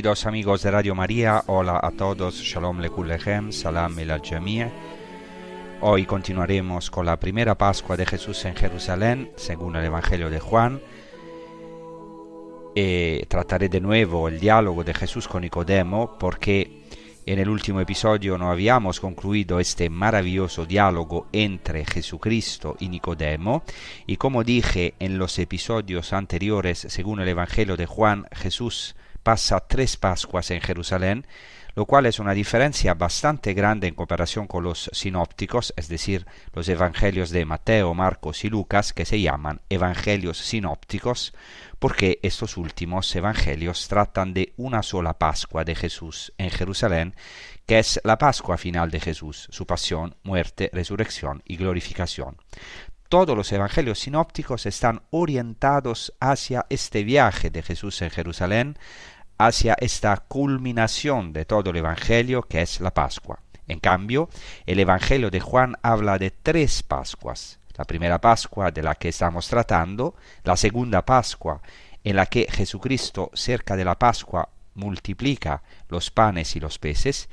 Queridos amigos de Radio María, hola a todos, Shalom Lekulechem, Salam el Jamia. Hoy continuaremos con la primera Pascua de Jesús en Jerusalén, según el Evangelio de Juan. E trataré de nuevo el diálogo de Jesús con Nicodemo, porque en el último episodio no habíamos concluido este maravilloso diálogo entre Jesucristo y Nicodemo, y como dije en los episodios anteriores, según el Evangelio de Juan, Jesús pasa tres Pascuas en Jerusalén, lo cual es una diferencia bastante grande en comparación con los sinópticos, es decir, los evangelios de Mateo, Marcos y Lucas, que se llaman evangelios sinópticos, porque estos últimos evangelios tratan de una sola Pascua de Jesús en Jerusalén, que es la Pascua final de Jesús, su pasión, muerte, resurrección y glorificación. Todos los evangelios sinópticos están orientados hacia este viaje de Jesús en Jerusalén, hacia esta culminación de todo el evangelio que es la Pascua. En cambio, el evangelio de Juan habla de tres Pascuas. La primera Pascua de la que estamos tratando, la segunda Pascua en la que Jesucristo cerca de la Pascua multiplica los panes y los peces,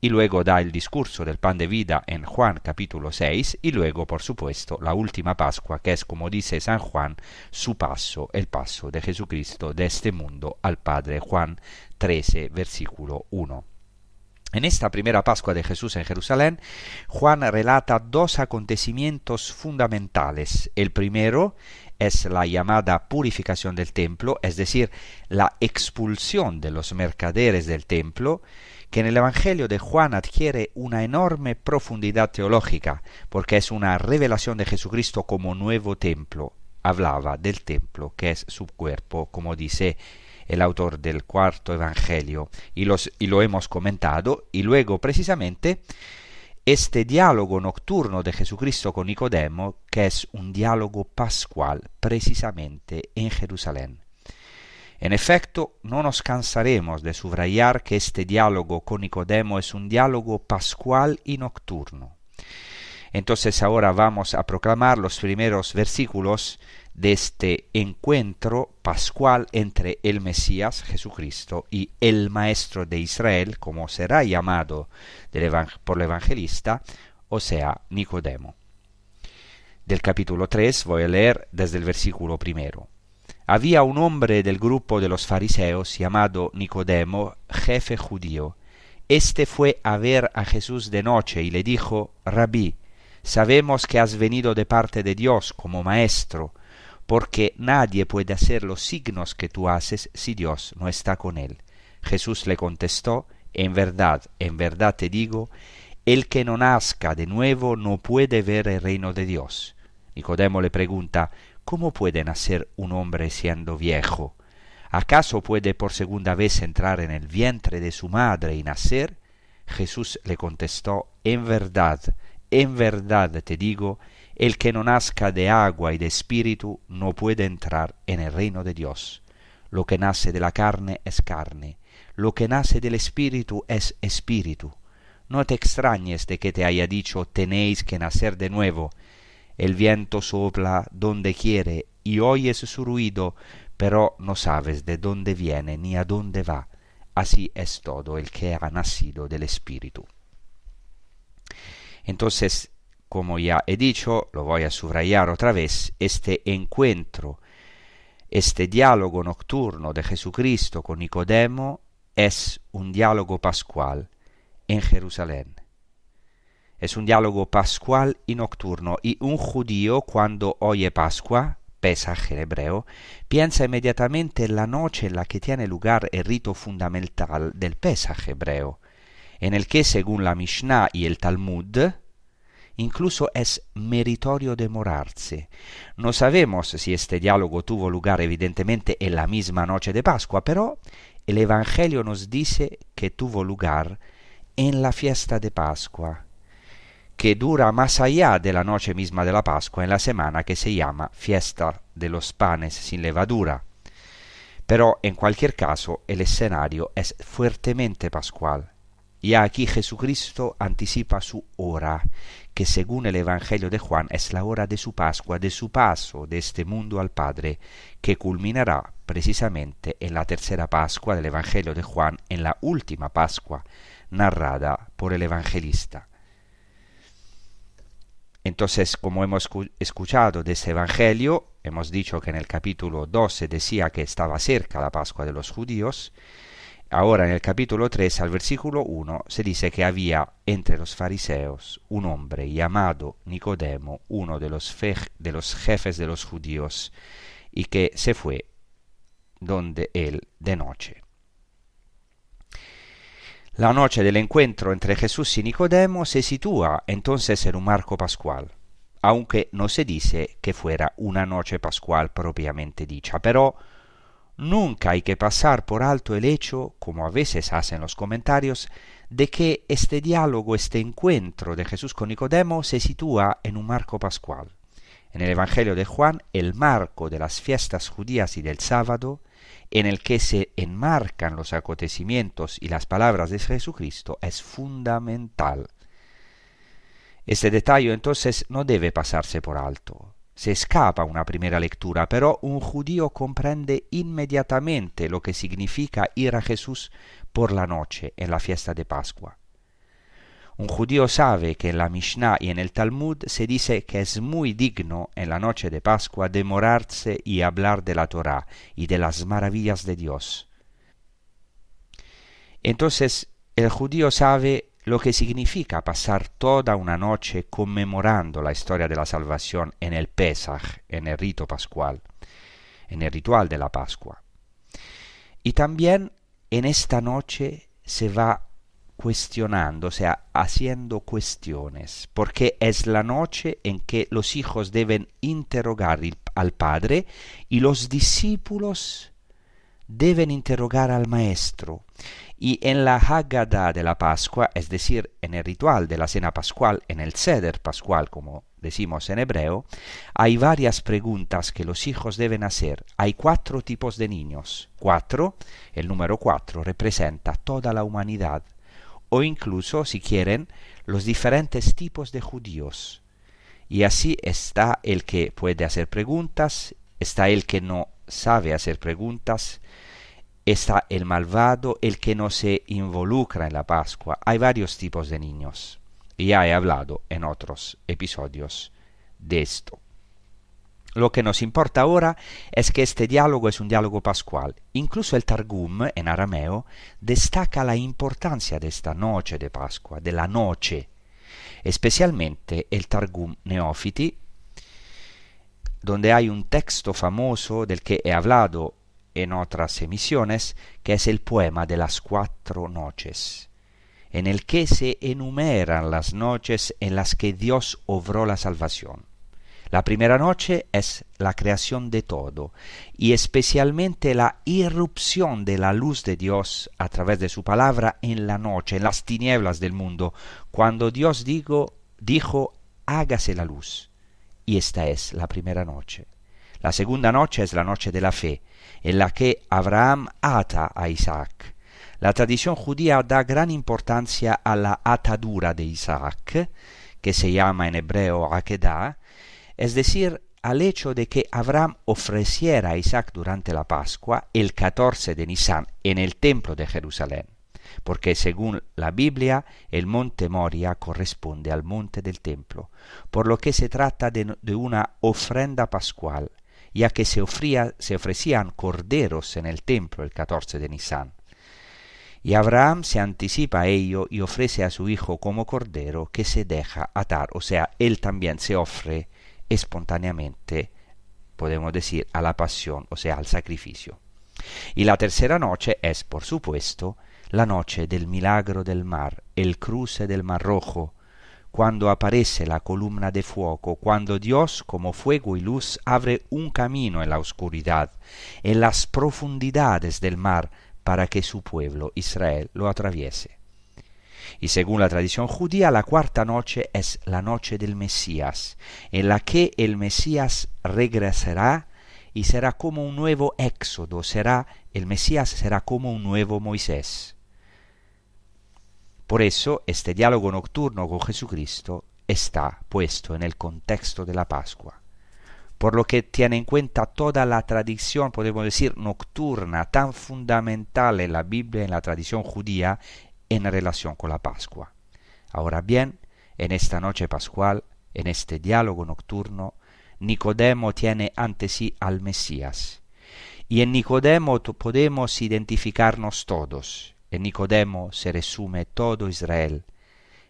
y luego da el discurso del pan de vida en Juan capítulo 6 y luego por supuesto la última Pascua que es como dice San Juan su paso, el paso de Jesucristo de este mundo al Padre Juan 13 versículo 1. En esta primera Pascua de Jesús en Jerusalén, Juan relata dos acontecimientos fundamentales. El primero es la llamada purificación del templo, es decir, la expulsión de los mercaderes del templo, que en el Evangelio de Juan adquiere una enorme profundidad teológica, porque es una revelación de Jesucristo como nuevo templo. Hablaba del templo que es su cuerpo, como dice el autor del cuarto Evangelio, y, y lo hemos comentado, y luego precisamente este diálogo nocturno de Jesucristo con Nicodemo, que es un diálogo pascual precisamente en Jerusalén. En efecto, no nos cansaremos de subrayar que este diálogo con Nicodemo es un diálogo pascual y nocturno. Entonces ahora vamos a proclamar los primeros versículos de este encuentro pascual entre el Mesías Jesucristo y el Maestro de Israel, como será llamado por el evangelista, o sea, Nicodemo. Del capítulo 3 voy a leer desde el versículo primero había un hombre del grupo de los fariseos llamado Nicodemo, jefe judío. Este fue a ver a Jesús de noche y le dijo, Rabí, sabemos que has venido de parte de Dios como maestro, porque nadie puede hacer los signos que tú haces si Dios no está con él. Jesús le contestó, En verdad, en verdad te digo, el que no nazca de nuevo no puede ver el reino de Dios. Nicodemo le pregunta, ¿Cómo puede nacer un hombre siendo viejo? ¿Acaso puede por segunda vez entrar en el vientre de su madre y nacer? Jesús le contestó, En verdad, en verdad te digo, el que no nazca de agua y de espíritu no puede entrar en el reino de Dios. Lo que nace de la carne es carne, lo que nace del espíritu es espíritu. No te extrañes de que te haya dicho tenéis que nacer de nuevo. El viento sopla donde quiere y oyes su ruido, pero no sabes de dónde viene ni a dónde va. Así es todo el que ha nacido del espíritu. Entonces, como ya he dicho, lo voy a subrayar otra vez, este encuentro, este diálogo nocturno de Jesucristo con Nicodemo es un diálogo pascual en Jerusalén. Es un diálogo pascual y nocturno, y un judío cuando oye Pascua, Pesach en hebreo, piensa inmediatamente en la noche en la que tiene lugar el rito fundamental del Pesach hebreo, en el que, según la Mishnah y el Talmud, incluso es meritorio demorarse. No sabemos si este diálogo tuvo lugar evidentemente en la misma noche de Pascua, pero el Evangelio nos dice que tuvo lugar en la fiesta de Pascua, que dura más allá de la noche misma de la Pascua, en la semana que se llama fiesta de los panes sin levadura. Pero en cualquier caso el escenario es fuertemente pascual. Y aquí Jesucristo anticipa su hora, que según el Evangelio de Juan es la hora de su Pascua, de su paso de este mundo al Padre, que culminará precisamente en la tercera Pascua del Evangelio de Juan, en la última Pascua narrada por el evangelista. Entonces, como hemos escuchado de este Evangelio, hemos dicho que en el capítulo 12 decía que estaba cerca la Pascua de los judíos, Ahora en el capítulo 3 al versículo 1 se dice que había entre los fariseos un hombre llamado Nicodemo, uno de los, de los jefes de los judíos, y que se fue donde él de noche. La noche del encuentro entre Jesús y Nicodemo se sitúa entonces en un marco pascual, aunque no se dice que fuera una noche pascual propiamente dicha, pero Nunca hay que pasar por alto el hecho, como a veces hacen los comentarios, de que este diálogo, este encuentro de Jesús con Nicodemo se sitúa en un marco pascual. En el Evangelio de Juan, el marco de las fiestas judías y del sábado, en el que se enmarcan los acontecimientos y las palabras de Jesucristo, es fundamental. Este detalle entonces no debe pasarse por alto se escapa una primera lectura, pero un judío comprende inmediatamente lo que significa ir a Jesús por la noche en la fiesta de Pascua. Un judío sabe que en la Mishnah y en el Talmud se dice que es muy digno en la noche de Pascua demorarse y hablar de la Torá y de las maravillas de Dios. Entonces el judío sabe lo que significa pasar toda una noche conmemorando la historia de la salvación en el Pesach, en el rito pascual, en el ritual de la Pascua. Y también en esta noche se va cuestionando, o sea, haciendo cuestiones, porque es la noche en que los hijos deben interrogar al Padre y los discípulos deben interrogar al Maestro. Y en la Haggadah de la Pascua, es decir, en el ritual de la cena pascual, en el Seder pascual, como decimos en hebreo, hay varias preguntas que los hijos deben hacer. Hay cuatro tipos de niños. Cuatro, el número cuatro representa toda la humanidad, o incluso, si quieren, los diferentes tipos de judíos. Y así está el que puede hacer preguntas, está el que no sabe hacer preguntas, está el malvado, el que no se involucra en la Pascua. Hay varios tipos de niños. Ya he hablado en otros episodios de esto. Lo que nos importa ahora es que este diálogo es un diálogo pascual. Incluso el Targum, en arameo, destaca la importancia de esta noche de Pascua, de la noche. Especialmente el Targum Neofiti, donde hay un texto famoso del que he hablado en otras emisiones, que es el poema de las cuatro noches, en el que se enumeran las noches en las que Dios obró la salvación. La primera noche es la creación de todo y especialmente la irrupción de la luz de Dios a través de su palabra en la noche, en las tinieblas del mundo, cuando Dios dijo dijo, hágase la luz. Y esta es la primera noche. La segunda noche es la noche de la fe, en la que Abraham ata a Isaac. La tradición judía da gran importancia a la atadura de Isaac, que se llama en hebreo Akedah, es decir, al hecho de que Abraham ofreciera a Isaac durante la Pascua el 14 de Nisan en el templo de Jerusalén, porque según la Biblia el monte Moria corresponde al monte del templo, por lo que se trata de, una ofrenda pascual, ya que se ofrecían corderos en el templo el 14 de Nisan. Y Abraham se anticipa a ello y ofrece a su hijo como cordero que se deja atar, o sea, él también se ofrece espontáneamente, podemos decir, a la pasión, o sea, al sacrificio. Y la tercera noche es, por supuesto, la noche del milagro del mar, el cruce del mar rojo, cuando aparece la columna de fuego, cuando Dios como fuego y luz abre un camino en la oscuridad, en las profundidades del mar, para que su pueblo Israel lo atraviese. Y según la tradición judía, la cuarta noche es la noche del Mesías, en la que el Mesías regresará y será como un nuevo éxodo, será el Mesías será como un nuevo Moisés. Por eso este diálogo nocturno con Jesucristo está puesto en el contexto de la Pascua, por lo que tiene en cuenta toda la tradición, podemos decir, nocturna, tan fundamental en la Biblia, en la tradición judía, en relación con la Pascua. Ahora bien, en esta noche pascual, en este diálogo nocturno, Nicodemo tiene ante sí al Mesías. Y en Nicodemo podemos identificarnos todos. En Nicodemo se resume todo Israel.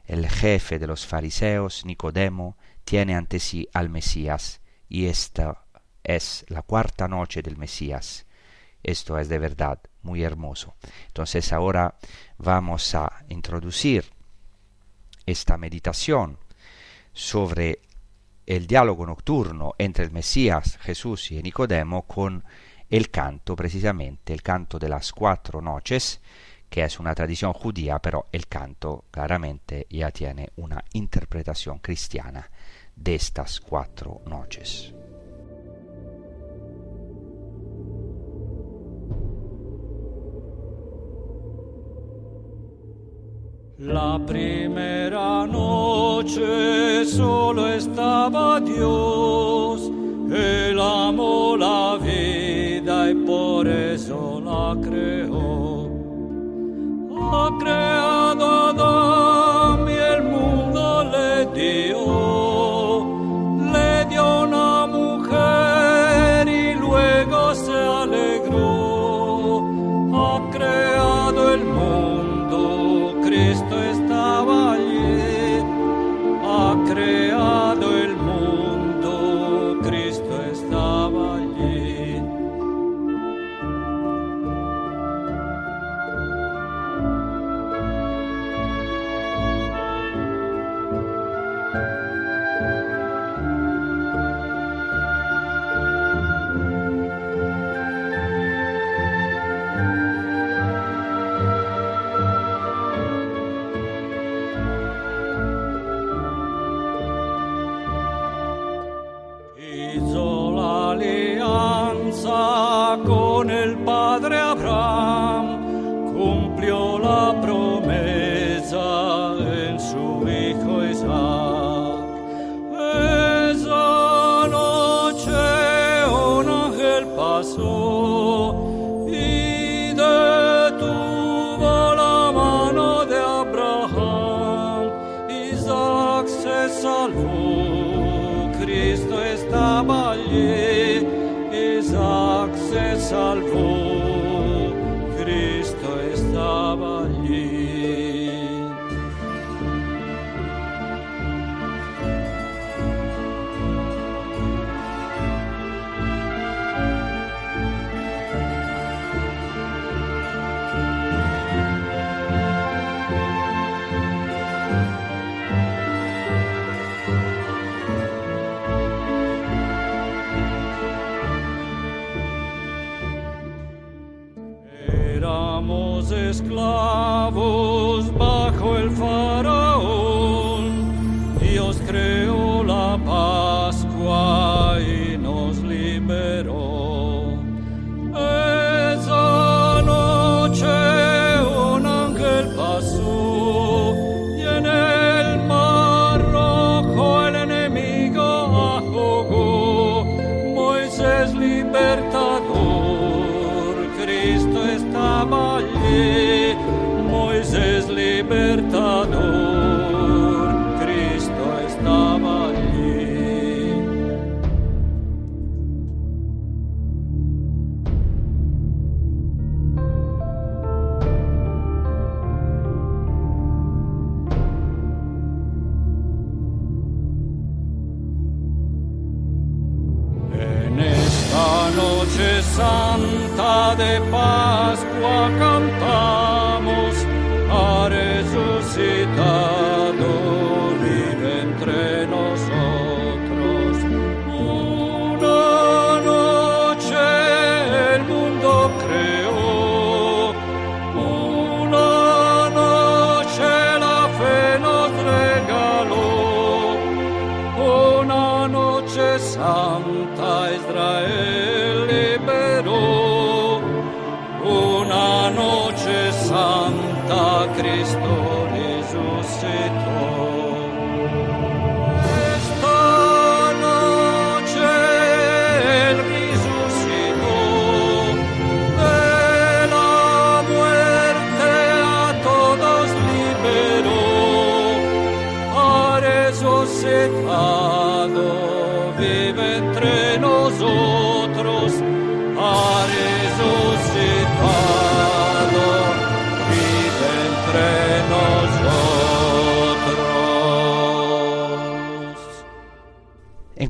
El jefe de los fariseos, Nicodemo, tiene ante sí al Mesías. Y esta es la cuarta noche del Mesías. Esto es de verdad muy hermoso. Entonces ahora vamos a introducir esta meditación sobre el diálogo nocturno entre el Mesías, Jesús y Nicodemo con el canto, precisamente el canto de las cuatro noches, que es una tradición judía, pero el canto claramente ya tiene una interpretación cristiana de estas cuatro noches. La primera noche solo estaba Dios, Él amó la vida y por eso la creó. Ha creado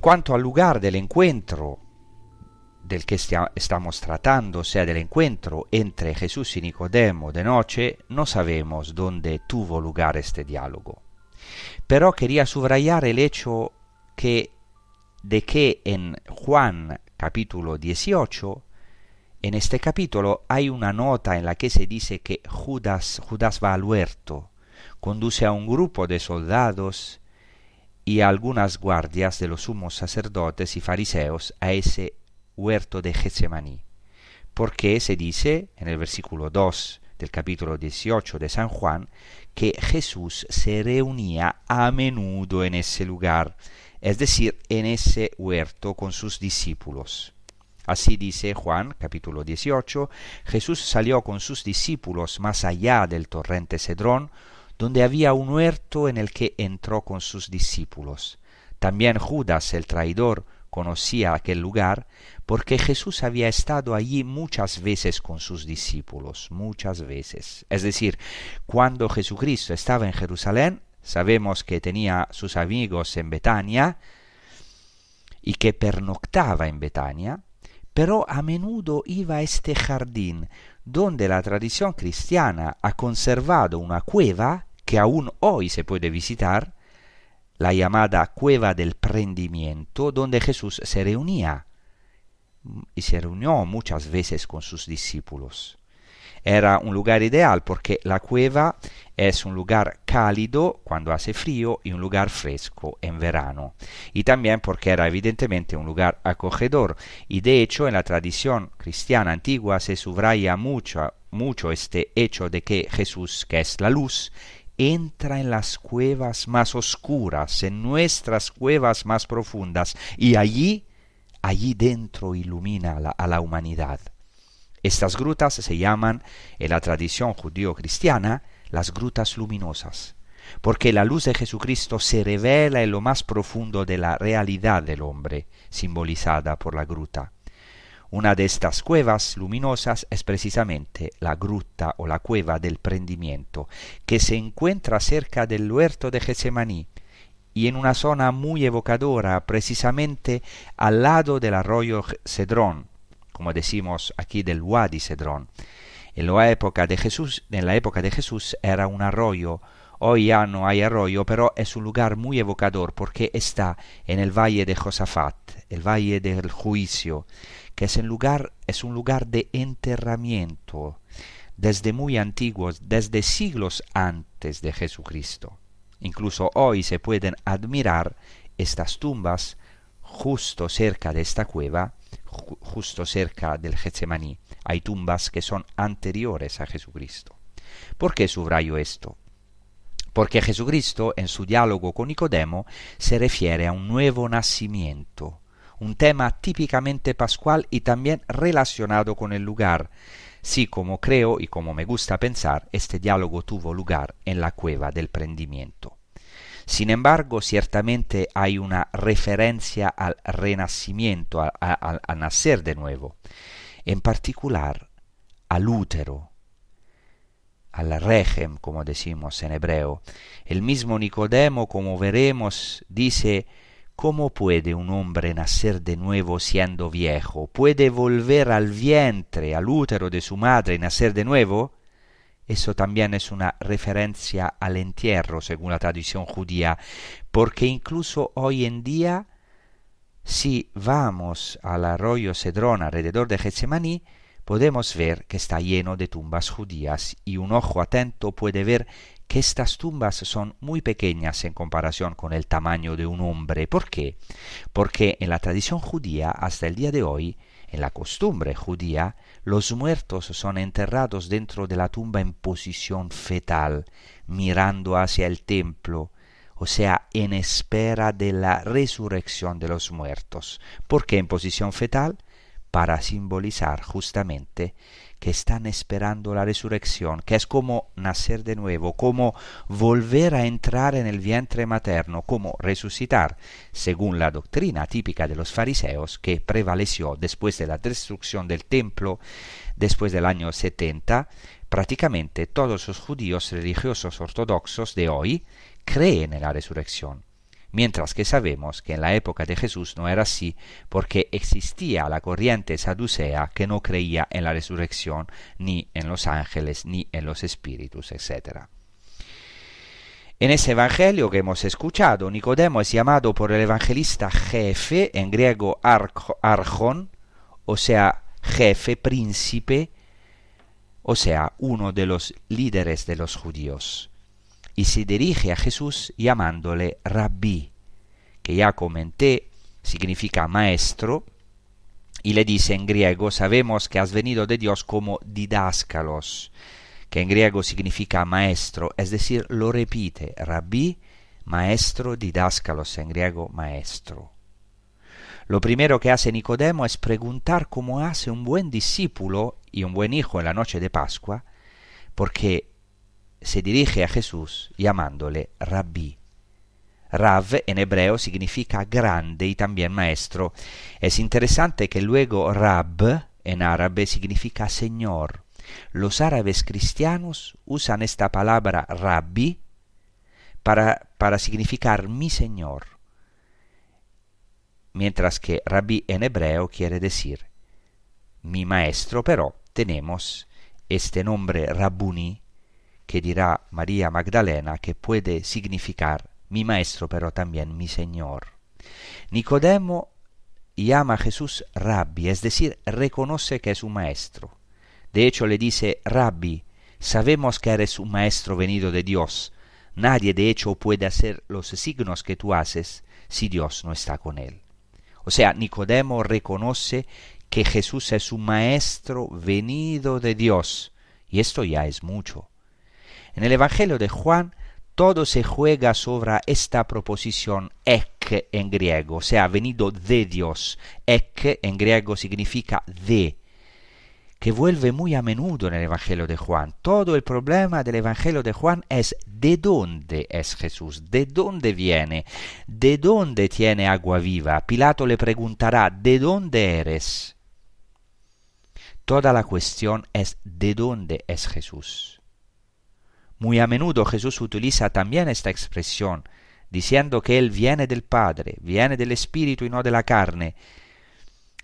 cuanto al lugar del encuentro del que estamos tratando, o sea, del encuentro entre Jesús y Nicodemo de noche, no sabemos dónde tuvo lugar este diálogo. Pero quería subrayar el hecho que de que en Juan capítulo 18, en este capítulo hay una nota en la que se dice que Judas, Judas va al huerto, conduce a un grupo de soldados y a algunas guardias de los sumos sacerdotes y fariseos a ese huerto de Getsemaní. Porque se dice en el versículo 2 del capítulo 18 de San Juan que Jesús se reunía a menudo en ese lugar, es decir, en ese huerto con sus discípulos. Así dice Juan capítulo 18, Jesús salió con sus discípulos más allá del torrente Cedrón, donde había un huerto en el que entró con sus discípulos. También Judas el traidor conocía aquel lugar, porque Jesús había estado allí muchas veces con sus discípulos, muchas veces. Es decir, cuando Jesucristo estaba en Jerusalén, sabemos que tenía sus amigos en Betania y que pernoctaba en Betania, pero a menudo iba a este jardín donde la tradición cristiana ha conservado una cueva que aún hoy se puede visitar, la llamada cueva del prendimiento, donde Jesús se reunía y se reunió muchas veces con sus discípulos. Era un lugar ideal porque la cueva es un lugar cálido cuando hace frío y un lugar fresco en verano. Y también porque era evidentemente un lugar acogedor. Y de hecho en la tradición cristiana antigua se subraya mucho, mucho este hecho de que Jesús, que es la luz, entra en las cuevas más oscuras, en nuestras cuevas más profundas, y allí, allí dentro ilumina a la, a la humanidad. Estas grutas se llaman, en la tradición judío-cristiana, las grutas luminosas, porque la luz de Jesucristo se revela en lo más profundo de la realidad del hombre, simbolizada por la gruta. Una de estas cuevas luminosas es precisamente la gruta o la cueva del prendimiento, que se encuentra cerca del huerto de Getsemaní y en una zona muy evocadora, precisamente al lado del arroyo Cedrón, como decimos aquí del Wadi Cedrón. En la época de Jesús, en la época de Jesús era un arroyo Hoy ya no hay arroyo, pero es un lugar muy evocador porque está en el valle de Josafat, el valle del juicio, que es, lugar, es un lugar de enterramiento desde muy antiguos, desde siglos antes de Jesucristo. Incluso hoy se pueden admirar estas tumbas justo cerca de esta cueva, justo cerca del Getsemaní. Hay tumbas que son anteriores a Jesucristo. ¿Por qué subrayo esto? Porque Jesucristo en su diálogo con Nicodemo se refiere a un nuevo nacimiento, un tema típicamente pascual y también relacionado con el lugar. Sí, como creo y como me gusta pensar, este diálogo tuvo lugar en la cueva del prendimiento. Sin embargo, ciertamente hay una referencia al renacimiento, al nacer de nuevo, en particular al útero, al regem, como decimos en hebreo. El mismo Nicodemo, como veremos, dice, ¿Cómo puede un hombre nacer de nuevo siendo viejo? ¿Puede volver al vientre, al útero de su madre y nacer de nuevo? Eso también es una referencia al entierro, según la tradición judía, porque incluso hoy en día, si vamos al arroyo Cedrón alrededor de Getsemaní, podemos ver que está lleno de tumbas judías y un ojo atento puede ver que estas tumbas son muy pequeñas en comparación con el tamaño de un hombre. ¿Por qué? Porque en la tradición judía hasta el día de hoy, en la costumbre judía, los muertos son enterrados dentro de la tumba en posición fetal, mirando hacia el templo, o sea, en espera de la resurrección de los muertos. ¿Por qué en posición fetal? Para simbolizar justamente que están esperando la resurrección, que es como nacer de nuevo, como volver a entrar en el vientre materno, como resucitar, según la doctrina típica de los fariseos que prevaleció después de la destrucción del templo, después del año 70, prácticamente todos los judíos religiosos ortodoxos de hoy creen en la resurrección mientras que sabemos que en la época de Jesús no era así porque existía la corriente saducea que no creía en la resurrección, ni en los ángeles, ni en los espíritus, etc. En ese evangelio que hemos escuchado, Nicodemo es llamado por el evangelista jefe, en griego archon, o sea, jefe, príncipe, o sea, uno de los líderes de los judíos y se dirige a Jesús llamándole rabí, que ya comenté significa maestro, y le dice en griego, sabemos que has venido de Dios como didáscalos, que en griego significa maestro, es decir, lo repite, rabí, maestro, didáscalos, en griego maestro. Lo primero que hace Nicodemo es preguntar cómo hace un buen discípulo y un buen hijo en la noche de Pascua, porque se dirige a Jesús llamándole rabí. Rav en hebreo significa grande y también maestro. Es interesante que luego Rab en árabe significa señor. Los árabes cristianos usan esta palabra rabbi para, para significar mi señor, mientras que rabbi en hebreo quiere decir mi maestro, pero tenemos este nombre Rabuni que dirá María Magdalena que puede significar mi maestro pero también mi Señor. Nicodemo llama a Jesús Rabbi, es decir, reconoce que es un maestro. De hecho le dice, Rabbi, sabemos que eres un maestro venido de Dios. Nadie de hecho puede hacer los signos que tú haces si Dios no está con él. O sea, Nicodemo reconoce que Jesús es un maestro venido de Dios, y esto ya es mucho. En el Evangelio de Juan todo se juega sobre esta proposición ek en griego, o sea, venido de Dios. Ek en griego significa de, que vuelve muy a menudo en el Evangelio de Juan. Todo el problema del Evangelio de Juan es de dónde es Jesús, de dónde viene, de dónde tiene agua viva. Pilato le preguntará, ¿de dónde eres? Toda la cuestión es de dónde es Jesús. Muy a menudo Jesús utiliza también esta expresión, diciendo que Él viene del Padre, viene del Espíritu y no de la carne.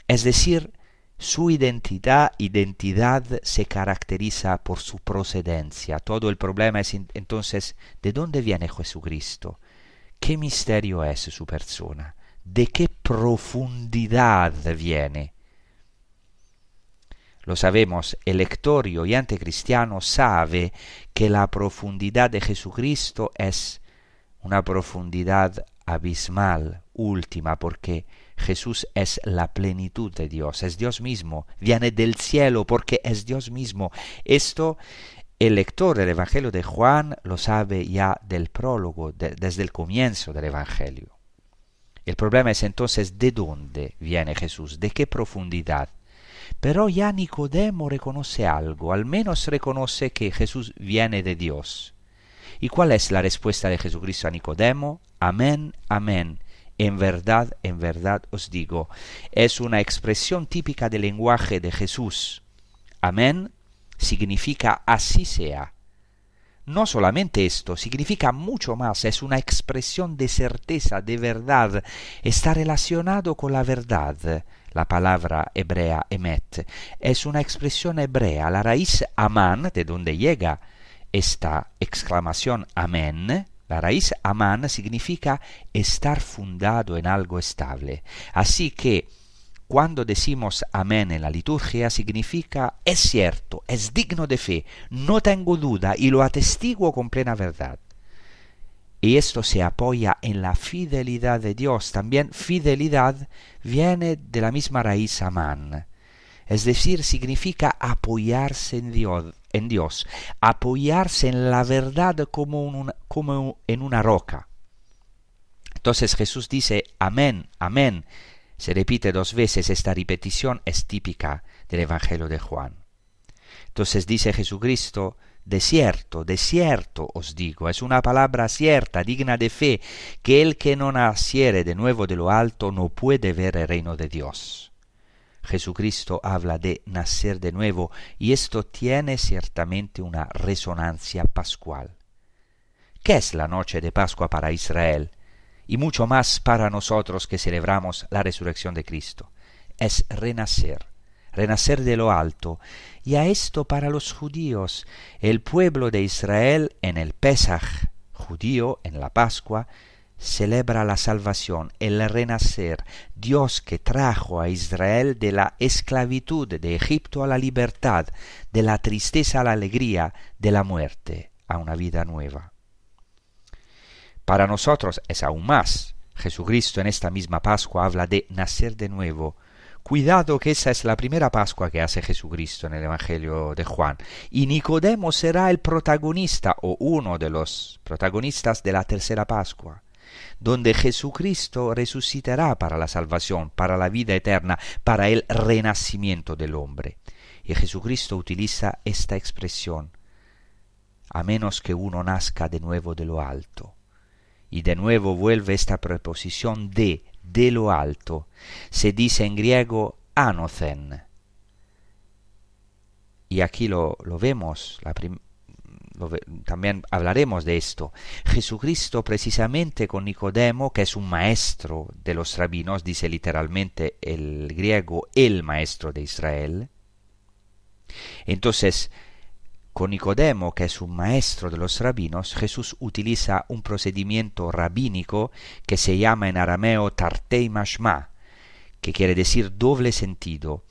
Es decir, su identidad, identidad se caracteriza por su procedencia. Todo el problema es entonces de dónde viene Jesucristo, qué misterio es su persona, de qué profundidad viene. Lo sabemos, el lector y oyente cristiano sabe que la profundidad de Jesucristo es una profundidad abismal, última, porque Jesús es la plenitud de Dios, es Dios mismo, viene del cielo porque es Dios mismo. Esto el lector del Evangelio de Juan lo sabe ya del prólogo, desde el comienzo del Evangelio. El problema es entonces de dónde viene Jesús, de qué profundidad. Pero ya Nicodemo reconoce algo, al menos reconoce que Jesús viene de Dios. ¿Y cuál es la respuesta de Jesucristo a Nicodemo? Amén, amén. En verdad, en verdad os digo. Es una expresión típica del lenguaje de Jesús. Amén significa así sea. No solamente esto, significa mucho más, es una expresión de certeza, de verdad, está relacionado con la verdad. La palabra hebrea emet es una expresión hebrea, la raíz amán, de donde llega esta exclamación amén, la raíz amán significa estar fundado en algo estable. Así que cuando decimos amén en la liturgia significa es cierto, es digno de fe, no tengo duda y lo atestiguo con plena verdad. Y esto se apoya en la fidelidad de Dios. También fidelidad viene de la misma raíz amán. Es decir, significa apoyarse en Dios, en Dios apoyarse en la verdad como, como en una roca. Entonces Jesús dice, amén, amén, se repite dos veces, esta repetición es típica del Evangelio de Juan. Entonces dice Jesucristo, de cierto, de cierto os digo, es una palabra cierta, digna de fe, que el que no naciere de nuevo de lo alto no puede ver el reino de Dios. Jesucristo habla de nacer de nuevo y esto tiene ciertamente una resonancia pascual. ¿Qué es la noche de Pascua para Israel? y mucho más para nosotros que celebramos la resurrección de Cristo. Es renacer, renacer de lo alto. Y a esto para los judíos, el pueblo de Israel en el Pesaj judío, en la Pascua, celebra la salvación, el renacer, Dios que trajo a Israel de la esclavitud de Egipto a la libertad, de la tristeza a la alegría, de la muerte a una vida nueva. Para nosotros es aún más. Jesucristo en esta misma Pascua habla de nacer de nuevo. Cuidado que esa es la primera Pascua que hace Jesucristo en el Evangelio de Juan. Y Nicodemo será el protagonista o uno de los protagonistas de la tercera Pascua, donde Jesucristo resucitará para la salvación, para la vida eterna, para el renacimiento del hombre. Y Jesucristo utiliza esta expresión, a menos que uno nazca de nuevo de lo alto. Y de nuevo vuelve esta preposición de, de lo alto. Se dice en griego anocen. Y aquí lo, vemos, también hablaremos de esto. Jesucristo precisamente con Nicodemo, que es un maestro de los rabinos, dice literalmente el griego el maestro de Israel. Entonces, con Nicodemo, que es un maestro de los rabinos, Jesús utiliza un procedimiento rabínico que se llama en arameo tartei mashma, que quiere decir doble sentido,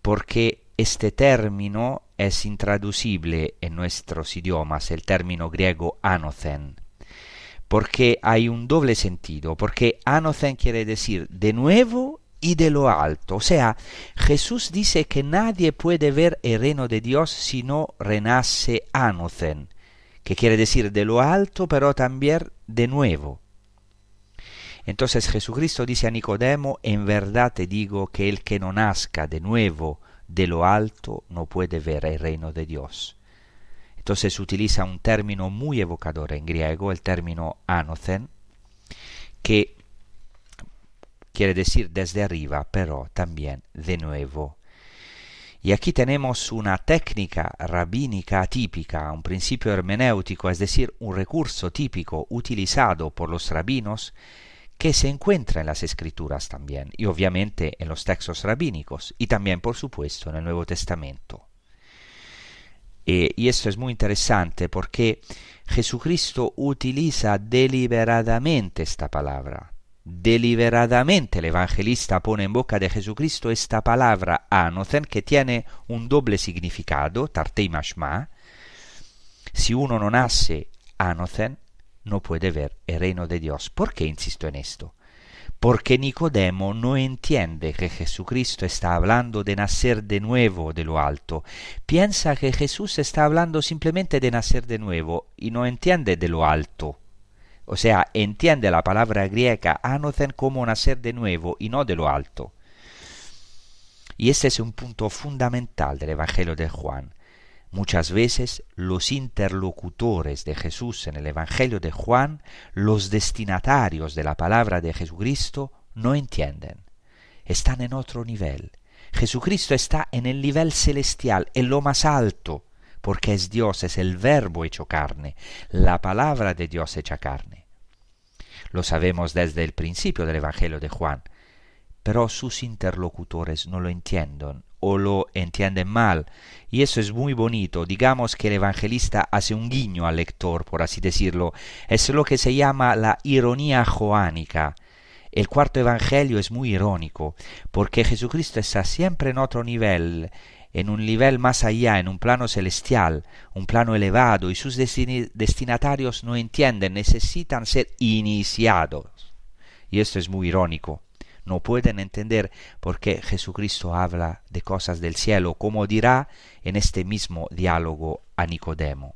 porque este término es intraducible en nuestros idiomas, el término griego anocen, porque hay un doble sentido, porque anocen quiere decir de nuevo y de lo alto. O sea, Jesús dice que nadie puede ver el reino de Dios si no renace anocen, que quiere decir de lo alto, pero también de nuevo. Entonces Jesucristo dice a Nicodemo, en verdad te digo que el que no nazca de nuevo de lo alto no puede ver el reino de Dios. Entonces utiliza un término muy evocador en griego, el término anocen, que quiere decir desde arriba, pero también de nuevo. Y aquí tenemos una técnica rabínica típica, un principio hermenéutico, es decir, un recurso típico utilizado por los rabinos que se encuentra en las escrituras también, y obviamente en los textos rabínicos, y también, por supuesto, en el Nuevo Testamento. Eh, y esto es muy interesante porque Jesucristo utiliza deliberadamente esta palabra deliberadamente el evangelista pone en boca de Jesucristo esta palabra anocen que tiene un doble significado, tartei mashma. Si uno no nace anocen, no puede ver el reino de Dios. ¿Por qué insisto en esto? Porque Nicodemo no entiende que Jesucristo está hablando de nacer de nuevo de lo alto. Piensa que Jesús está hablando simplemente de nacer de nuevo y no entiende de lo alto. O sea, entiende la palabra griega anothen como nacer de nuevo y no de lo alto. Y este es un punto fundamental del Evangelio de Juan. Muchas veces los interlocutores de Jesús en el Evangelio de Juan, los destinatarios de la palabra de Jesucristo, no entienden. Están en otro nivel. Jesucristo está en el nivel celestial, en lo más alto, porque es Dios, es el verbo hecho carne, la palabra de Dios hecha carne. Lo sabemos desde el principio del Evangelio de Juan, pero sus interlocutores no lo entienden o lo entienden mal. Y eso es muy bonito. Digamos que el evangelista hace un guiño al lector, por así decirlo. Es lo que se llama la ironía joánica. El cuarto evangelio es muy irónico, porque Jesucristo está siempre en otro nivel, en un nivel más allá, en un plano celestial, un plano elevado, y sus destinatarios no entienden, necesitan ser iniciados. Y esto es muy irónico no pueden entender por qué Jesucristo habla de cosas del cielo, como dirá en este mismo diálogo a Nicodemo.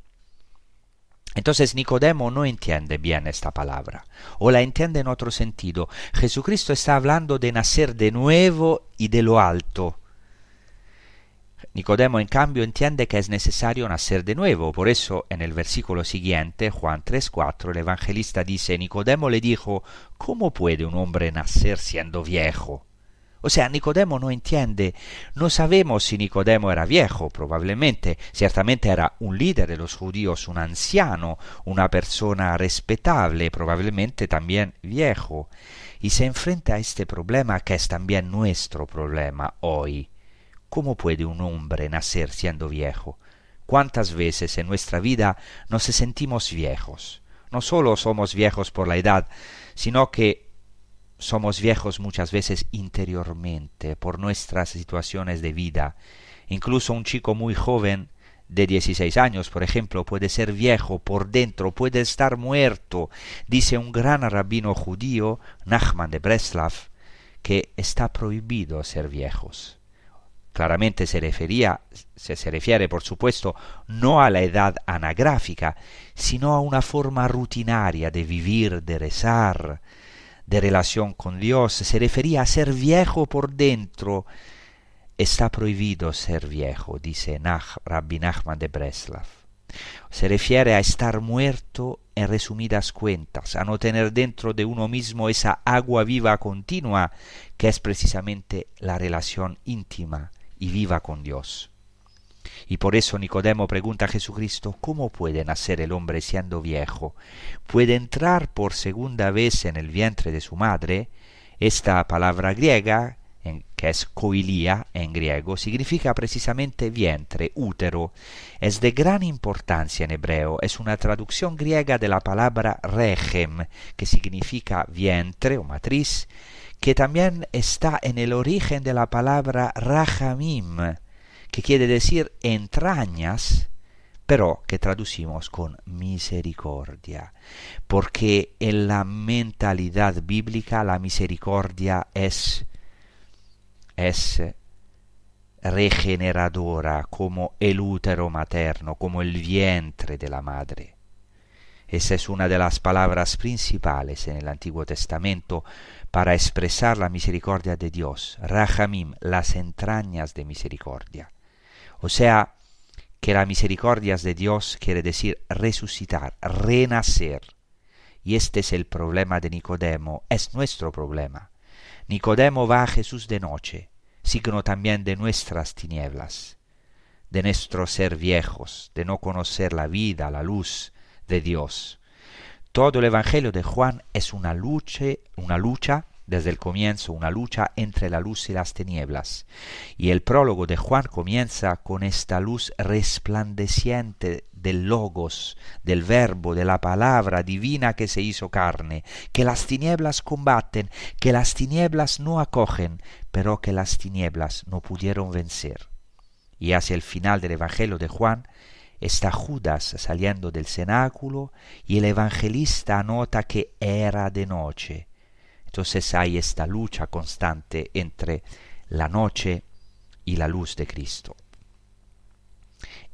Entonces Nicodemo no entiende bien esta palabra, o la entiende en otro sentido. Jesucristo está hablando de nacer de nuevo y de lo alto, Nicodemo en cambio entiende que es necesario nacer de nuevo. Por eso en el versículo siguiente, Juan 3.4, el evangelista dice, Nicodemo le dijo, ¿cómo puede un hombre nacer siendo viejo? O sea, Nicodemo no entiende. No sabemos si Nicodemo era viejo, probablemente. Ciertamente era un líder de los judíos, un anciano, una persona respetable, probablemente también viejo. Y se enfrenta a este problema que es también nuestro problema hoy. ¿Cómo puede un hombre nacer siendo viejo? ¿Cuántas veces en nuestra vida nos sentimos viejos? No solo somos viejos por la edad, sino que somos viejos muchas veces interiormente por nuestras situaciones de vida. Incluso un chico muy joven de 16 años, por ejemplo, puede ser viejo por dentro, puede estar muerto. Dice un gran rabino judío, Nachman de Breslav, que está prohibido ser viejos. Claramente se refería, se, se refiere por supuesto no a la edad anagráfica, sino a una forma rutinaria de vivir, de rezar, de relación con Dios. Se refería a ser viejo por dentro. Está prohibido ser viejo, dice Nach, Rabbi Nachman de Breslav. Se refiere a estar muerto en resumidas cuentas, a no tener dentro de uno mismo esa agua viva continua que es precisamente la relación íntima y viva con Dios. Y por eso Nicodemo pregunta a Jesucristo, ¿cómo puede nacer el hombre siendo viejo? ¿Puede entrar por segunda vez en el vientre de su madre? Esta palabra griega, que es koilia en griego, significa precisamente vientre, útero. Es de gran importancia en hebreo, es una traducción griega de la palabra regem, que significa vientre o matriz, que también está en el origen de la palabra rajamim, que quiere decir entrañas, pero que traducimos con misericordia, porque en la mentalidad bíblica la misericordia es, es regeneradora como el útero materno, como el vientre de la madre. Esa es una de las palabras principales en el Antiguo Testamento para expresar la misericordia de Dios, Rahamim, las entrañas de misericordia. O sea, que la misericordia de Dios quiere decir resucitar, renacer. Y este es el problema de Nicodemo, es nuestro problema. Nicodemo va a Jesús de noche, signo también de nuestras tinieblas, de nuestro ser viejos, de no conocer la vida, la luz de Dios. Todo el Evangelio de Juan es una lucha, una lucha desde el comienzo, una lucha entre la luz y las tinieblas. Y el prólogo de Juan comienza con esta luz resplandeciente del logos, del verbo, de la palabra divina que se hizo carne, que las tinieblas combaten, que las tinieblas no acogen, pero que las tinieblas no pudieron vencer. Y hacia el final del Evangelio de Juan, está Judas saliendo del cenáculo y el evangelista anota que era de noche. Entonces hay esta lucha constante entre la noche y la luz de Cristo.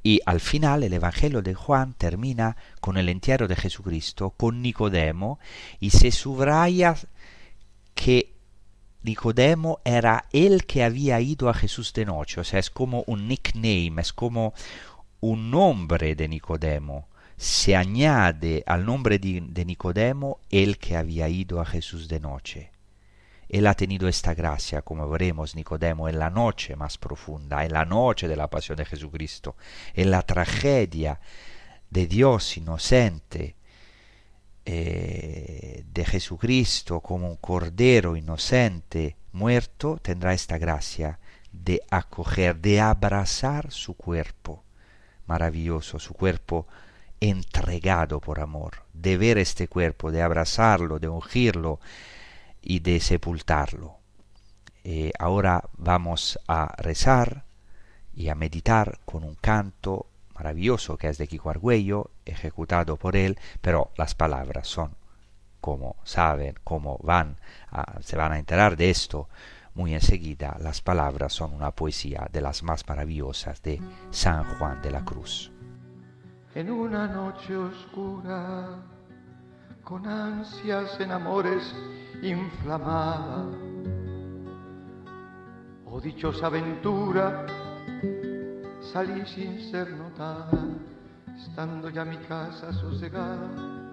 Y al final el Evangelio de Juan termina con el entierro de Jesucristo, con Nicodemo, y se subraya que Nicodemo era el que había ido a Jesús de noche, o sea, es como un nickname, es como un nombre de Nicodemo. Se añade al nombre de, Nicodemo el que había ido a Jesús de noche. Él ha tenido esta gracia, como veremos, Nicodemo, en la noche más profunda, en la noche de la pasión de Jesucristo, en la tragedia de Dios inocente, eh, de Jesucristo como un cordero inocente muerto, tendrá esta gracia de acoger, de abrazar su cuerpo maravilloso, su cuerpo entregado por amor, de ver este cuerpo, de abrazarlo, de ungirlo y de sepultarlo. Eh, ahora vamos a rezar y a meditar con un canto maravilloso que es de Kiko Argüello, ejecutado por él, pero las palabras son, como saben, como van, se van a enterar de esto muy enseguida, las palabras son una poesía de las más maravillosas de San Juan de la Cruz. En una noche oscura, con ansias en amores inflamada, oh dichosa aventura, salí sin ser notada, estando ya mi casa sosegada.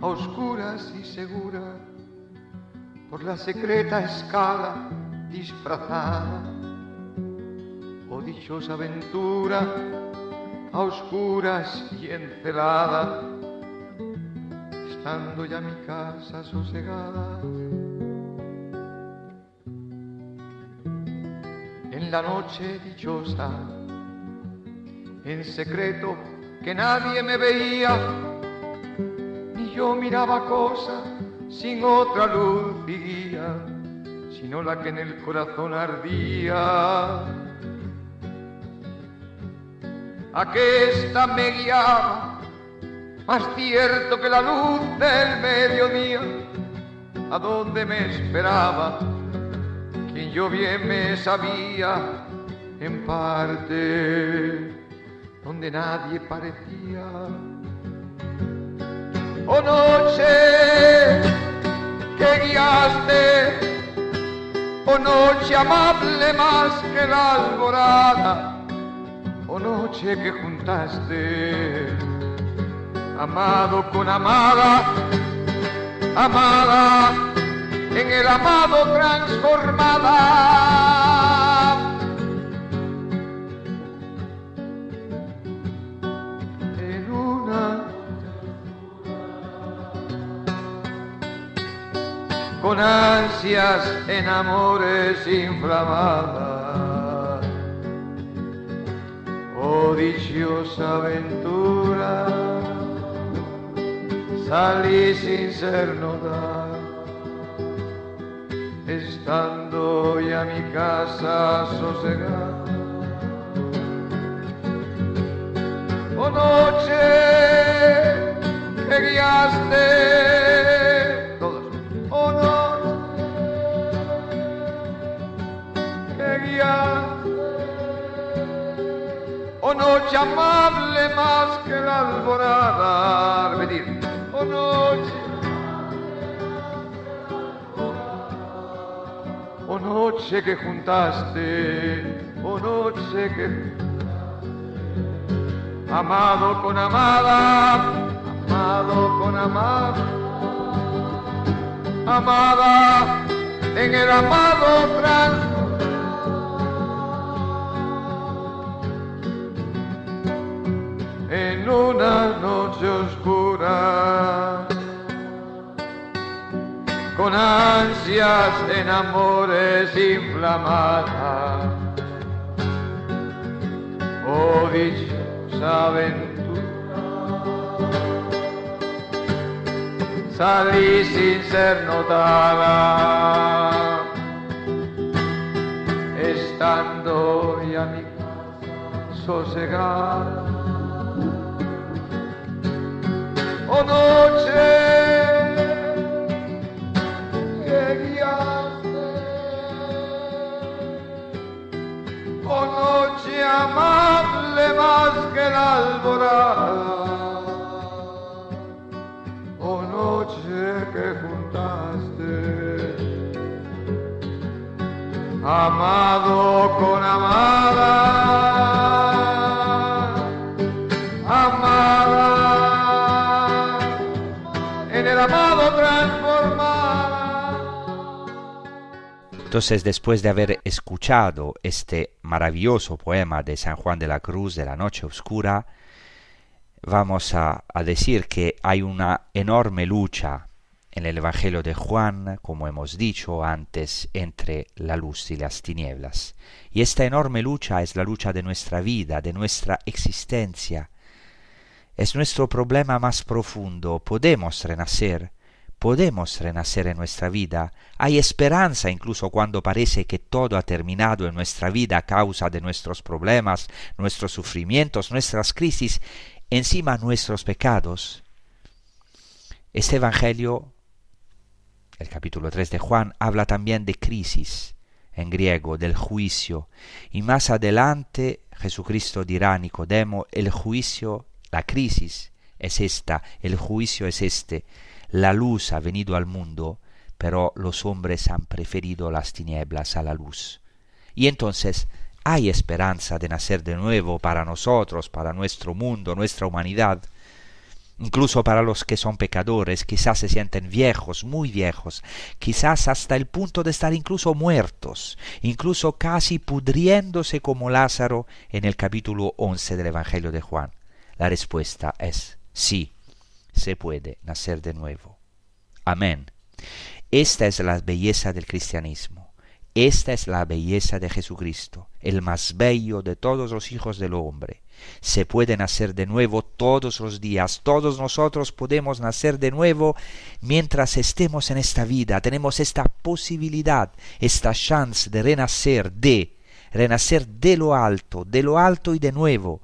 A oscuras y segura, por la secreta escala disfrazada. Oh dichosa aventura, a oscuras y encelada, estando ya mi casa sosegada. en la noche dichosa, en secreto que nadie me veía, yo miraba cosa sin otra luz y guía, sino la que en el corazón ardía. Aquesta me guiaba, más cierto que la luz del mediodía, a donde me esperaba quien yo bien me sabía en parte donde nadie parecía. Oh noche que guiaste, oh noche amable más que la alborada, oh noche que juntaste, amado con amada, amada en el amado transformada. Con ansias en amores inflamadas. Oh dichosa aventura, salí sin ser notado estando ya mi casa sosegada. Oh noche que guiaste, noche amable más que la alborada, repetir, oh noche Oh noche que juntaste, oh noche que amado con amada, amado con amada, amada en el amado trans. Ansias en amores inflamadas. Oh dichosa aventura, salí sin ser notada. estando y a mi sosegar. Oh noche oh noche amable más que la alborada, oh noche que juntaste. Amado con amada, Entonces, después de haber escuchado este maravilloso poema de San Juan de la Cruz de la Noche Oscura, vamos a, a decir que hay una enorme lucha en el Evangelio de Juan, como hemos dicho antes, entre la luz y las tinieblas. Y esta enorme lucha es la lucha de nuestra vida, de nuestra existencia. Es nuestro problema más profundo. Podemos renacer, podemos renacer en nuestra vida. Hay esperanza incluso cuando parece que todo ha terminado en nuestra vida a causa de nuestros problemas, nuestros sufrimientos, nuestras crisis, encima nuestros pecados. Este Evangelio el capítulo 3 de Juan habla también de crisis, en griego, del juicio, y más adelante Jesucristo dirá a Nicodemo, el juicio, la crisis es esta, el juicio es este, la luz ha venido al mundo, pero los hombres han preferido las tinieblas a la luz. Y entonces hay esperanza de nacer de nuevo para nosotros, para nuestro mundo, nuestra humanidad, Incluso para los que son pecadores, quizás se sienten viejos, muy viejos, quizás hasta el punto de estar incluso muertos, incluso casi pudriéndose como Lázaro en el capítulo 11 del Evangelio de Juan. La respuesta es sí, se puede nacer de nuevo. Amén. Esta es la belleza del cristianismo. Esta es la belleza de Jesucristo, el más bello de todos los hijos del hombre se puede nacer de nuevo todos los días. Todos nosotros podemos nacer de nuevo mientras estemos en esta vida. Tenemos esta posibilidad, esta chance de renacer de, renacer de lo alto, de lo alto y de nuevo.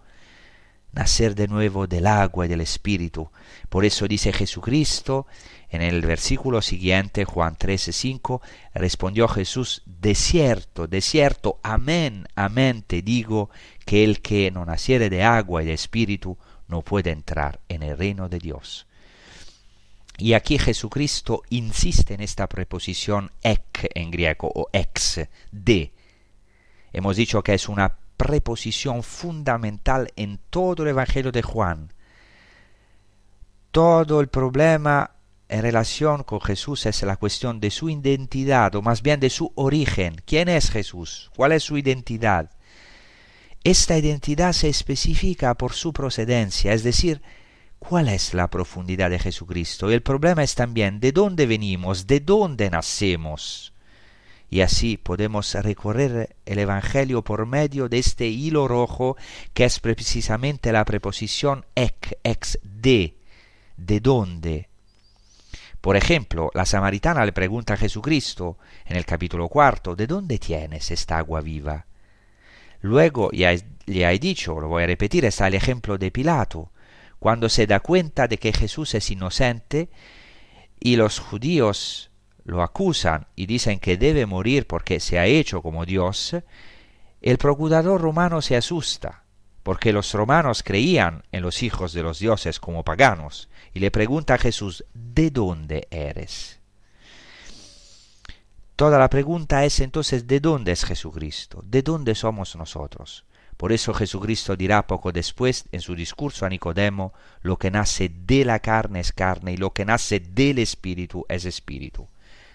Nacer de nuevo del agua y del Espíritu. Por eso dice Jesucristo en el versículo siguiente, Juan 13:5, respondió Jesús, de cierto, de cierto, amén, amén te digo, que el que no naciere de agua y de espíritu no puede entrar en el reino de Dios. Y aquí Jesucristo insiste en esta preposición ek en griego o ex, de. Hemos dicho que es una preposición fundamental en todo el Evangelio de Juan. Todo el problema en relación con Jesús es la cuestión de su identidad, o más bien de su origen. ¿Quién es Jesús? ¿Cuál es su identidad? Esta identidad se especifica por su procedencia, es decir, cuál es la profundidad de Jesucristo. Y el problema es también de dónde venimos, de dónde nacemos. Y así podemos recorrer el Evangelio por medio de este hilo rojo que es precisamente la preposición ek, ex, de, de dónde, por ejemplo, la samaritana le pregunta a Jesucristo en el capítulo cuarto, ¿de dónde tienes esta agua viva? Luego, ya le he dicho, lo voy a repetir, está el ejemplo de Pilato, cuando se da cuenta de que Jesús es inocente y los judíos lo acusan y dicen que debe morir porque se ha hecho como Dios, el procurador romano se asusta, porque los romanos creían en los hijos de los dioses como paganos, y le pregunta a Jesús, ¿de dónde eres? Toda la pregunta es entonces, ¿de dónde es Jesucristo? ¿De dónde somos nosotros? Por eso Jesucristo dirá poco después en su discurso a Nicodemo, lo que nace de la carne es carne y lo que nace del espíritu es espíritu.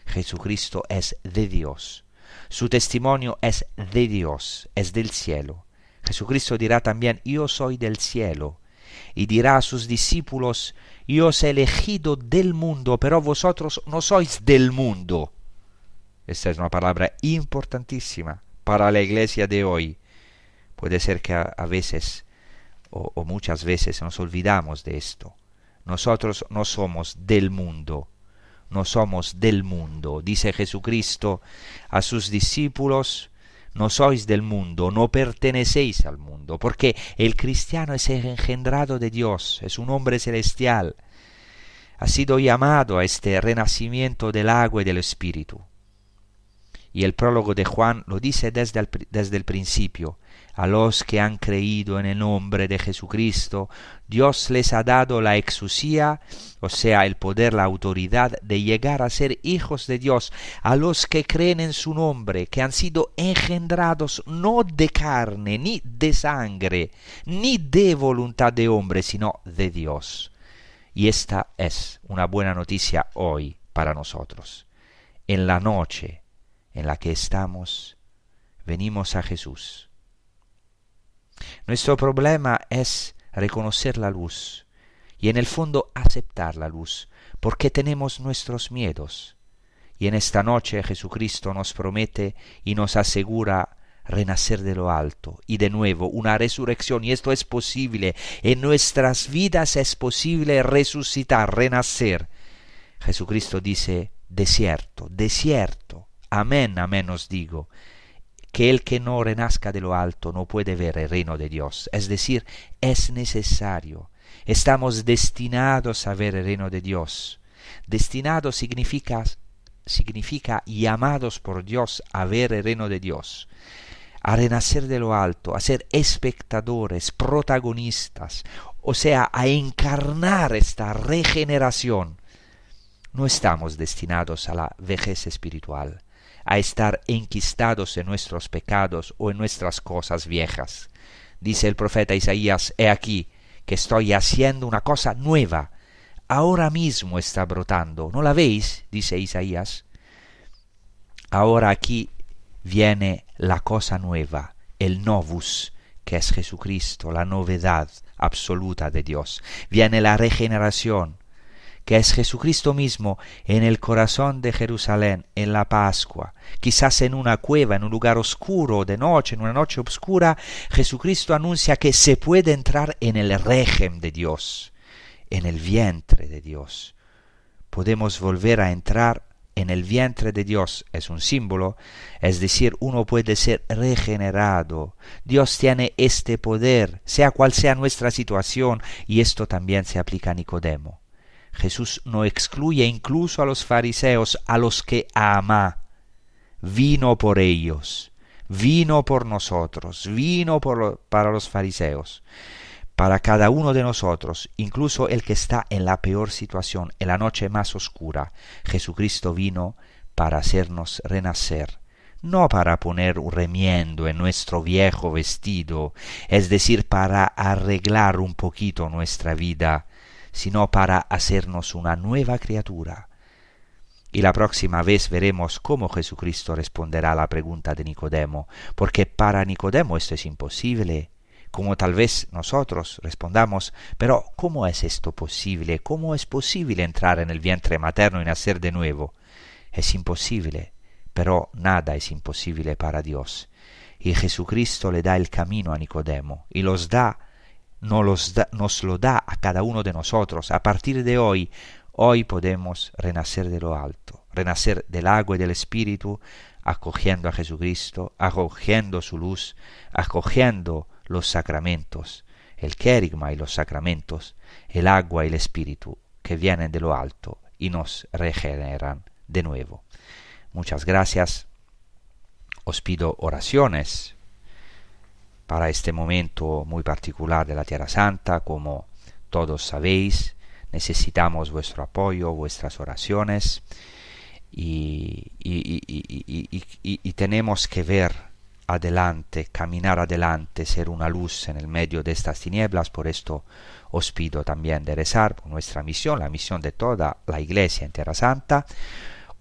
Jesucristo es de Dios. Su testimonio es de Dios, es del cielo. Jesucristo dirá también, yo soy del cielo. Y dirá a sus discípulos, yo os he elegido del mundo, pero vosotros no sois del mundo. Esta es una palabra importantísima para la iglesia de hoy. Puede ser que a, veces o, o muchas veces nos olvidamos de esto. Nosotros no somos del mundo, no somos del mundo. Dice Jesucristo a sus discípulos, no sois del mundo, no pertenecéis al mundo, porque el cristiano es engendrado de Dios, es un hombre celestial, ha sido llamado a este renacimiento del agua y del espíritu. Y el prólogo de Juan lo dice desde el, desde el principio, a los que han creído en el nombre de Jesucristo, Dios les ha dado la exusía, o sea, el poder, la autoridad de llegar a ser hijos de Dios, a los que creen en su nombre, que han sido engendrados no de carne, ni de sangre, ni de voluntad de hombre, sino de Dios. Y esta es una buena noticia hoy para nosotros. En la noche en la que estamos, venimos a Jesús nuestro problema es reconocer la luz y en el fondo aceptar la luz, porque tenemos nuestros miedos. Y en esta noche Jesucristo nos promete y nos asegura renacer de lo alto y de nuevo una resurrección. Y esto es posible. En nuestras vidas es posible resucitar renacer. Jesucristo dice desierto desierto amén amén os digo que el que no renazca de lo alto no puede ver el reino de Dios. Es decir, es necesario. Estamos destinados a ver el reino de Dios. Destinado significa, significa llamados por Dios a ver el reino de Dios, a renacer de lo alto, a ser espectadores, protagonistas, o sea, a encarnar esta regeneración. No estamos destinados a la vejez espiritual a estar enquistados en nuestros pecados o en nuestras cosas viejas. Dice el profeta Isaías, he aquí que estoy haciendo una cosa nueva. Ahora mismo está brotando. ¿No la veis? dice Isaías. Ahora aquí viene la cosa nueva, el novus, que es Jesucristo, la novedad absoluta de Dios. Viene la regeneración, que es Jesucristo mismo en el corazón de Jerusalén en la Pascua. Quizás en una cueva, en un lugar oscuro, de noche, en una noche oscura, Jesucristo anuncia que se puede entrar en el régimen de Dios, en el vientre de Dios. Podemos volver a entrar en el vientre de Dios es un símbolo, es decir, uno puede ser regenerado. Dios tiene este poder, sea cual sea nuestra situación, y esto también se aplica a Nicodemo. Jesús no excluye incluso a los fariseos, a los que ama. Vino por ellos, vino por nosotros, vino para los fariseos, para cada uno de nosotros, incluso el que está en la peor situación, en la noche más oscura. Jesucristo vino para hacernos renacer no para poner un remiendo en nuestro viejo vestido, es decir, para arreglar un poquito nuestra vida, sino para hacernos una nueva criatura. Y la próxima vez veremos cómo Jesucristo responderá a la pregunta de Nicodemo, porque para Nicodemo esto es imposible, como tal vez nosotros respondamos, pero ¿cómo es esto posible? ¿Cómo es posible entrar en el vientre materno y nacer de nuevo? Es imposible, pero nada es imposible para Dios. Y Jesucristo le da el camino a Nicodemo y los da nos, lo da a cada uno de nosotros. A partir de hoy, hoy podemos renacer de lo alto, renacer del agua y del Espíritu, acogiendo a Jesucristo, acogiendo su luz, acogiendo los sacramentos, el querigma y los sacramentos, el agua y el Espíritu que vienen de lo alto y nos regeneran de nuevo. Muchas gracias. Os pido oraciones para este momento muy particular de la Tierra Santa, como todos sabéis, necesitamos vuestro apoyo, vuestras oraciones y, y, tenemos que ver adelante, caminar adelante, ser una luz en el medio de estas tinieblas. Por esto os pido también de rezar por nuestra misión, la misión de toda la Iglesia en Tierra Santa.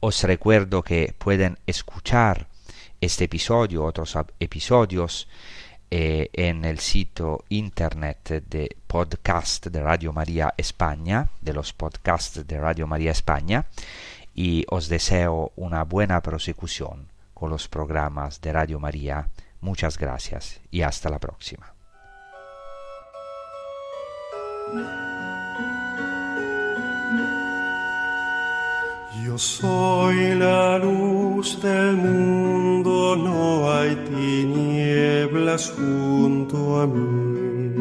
Os recuerdo que pueden escuchar este episodio, otros episodios, eh, en el sitio internet de podcast de Radio María España, de los podcasts de Radio María España, y os deseo una buena prosecución con los programas de Radio María. Muchas gracias y hasta la próxima. Yo soy la luz del mundo, no hay tinieblas junto a mí.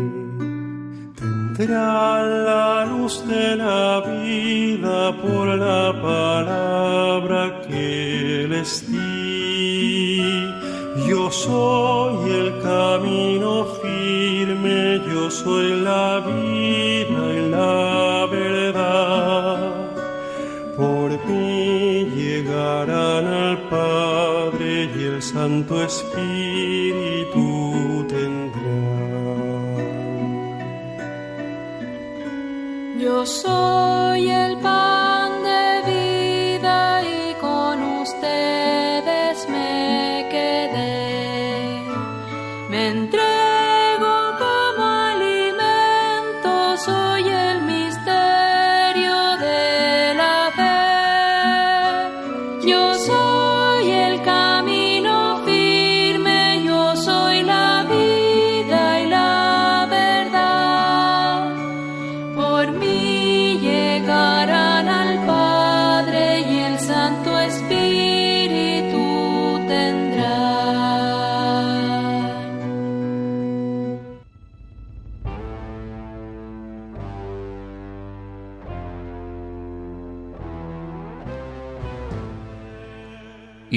Tendrán la luz de la vida por la palabra que les di. Yo soy el camino firme, yo soy la vida y la verdad. Santo Espíritu tendrán. Yo soy el